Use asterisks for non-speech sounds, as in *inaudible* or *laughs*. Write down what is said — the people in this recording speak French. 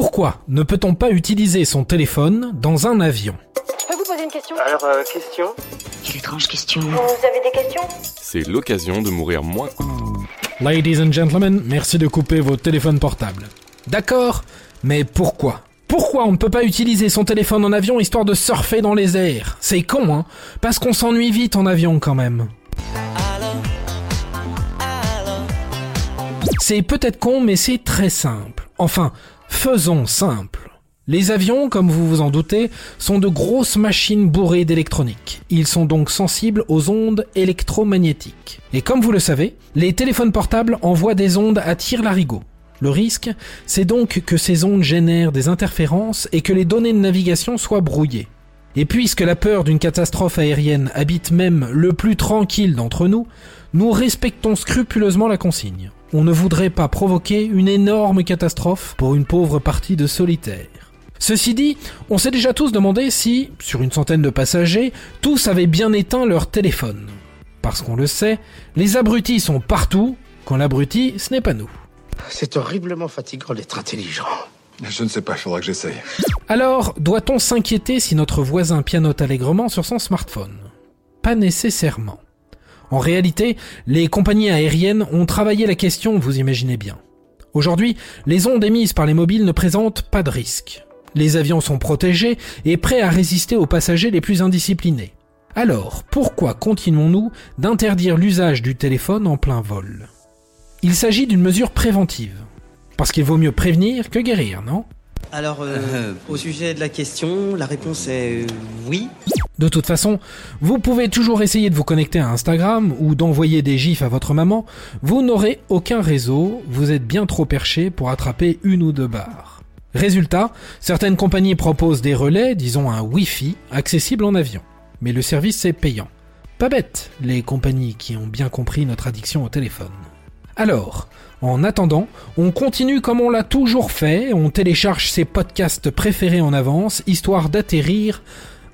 Pourquoi ne peut-on pas utiliser son téléphone dans un avion Je peux vous poser une question Alors, euh, question Quelle étrange question. Vous avez des questions C'est l'occasion de mourir moins. Ladies and gentlemen, merci de couper vos téléphones portables. D'accord, mais pourquoi pourquoi on ne peut pas utiliser son téléphone en avion histoire de surfer dans les airs C'est con, hein Parce qu'on s'ennuie vite en avion quand même. C'est peut-être con, mais c'est très simple. Enfin, faisons simple. Les avions, comme vous vous en doutez, sont de grosses machines bourrées d'électronique. Ils sont donc sensibles aux ondes électromagnétiques. Et comme vous le savez, les téléphones portables envoient des ondes à tire-larigot. Le risque, c'est donc que ces ondes génèrent des interférences et que les données de navigation soient brouillées. Et puisque la peur d'une catastrophe aérienne habite même le plus tranquille d'entre nous, nous respectons scrupuleusement la consigne. On ne voudrait pas provoquer une énorme catastrophe pour une pauvre partie de solitaires. Ceci dit, on s'est déjà tous demandé si, sur une centaine de passagers, tous avaient bien éteint leur téléphone. Parce qu'on le sait, les abrutis sont partout, quand l'abruti, ce n'est pas nous. C'est horriblement fatigant d'être intelligent. Je ne sais pas, il faudra que j'essaye. Alors, doit-on s'inquiéter si notre voisin pianote allègrement sur son smartphone? Pas nécessairement. En réalité, les compagnies aériennes ont travaillé la question, vous imaginez bien. Aujourd'hui, les ondes émises par les mobiles ne présentent pas de risque. Les avions sont protégés et prêts à résister aux passagers les plus indisciplinés. Alors, pourquoi continuons-nous d'interdire l'usage du téléphone en plein vol? Il s'agit d'une mesure préventive. Parce qu'il vaut mieux prévenir que guérir, non? Alors, euh, *laughs* au sujet de la question, la réponse est euh, oui. De toute façon, vous pouvez toujours essayer de vous connecter à Instagram ou d'envoyer des gifs à votre maman, vous n'aurez aucun réseau, vous êtes bien trop perché pour attraper une ou deux barres. Résultat, certaines compagnies proposent des relais, disons un Wi-Fi, accessible en avion. Mais le service est payant. Pas bête, les compagnies qui ont bien compris notre addiction au téléphone. Alors, en attendant, on continue comme on l'a toujours fait, on télécharge ses podcasts préférés en avance, histoire d'atterrir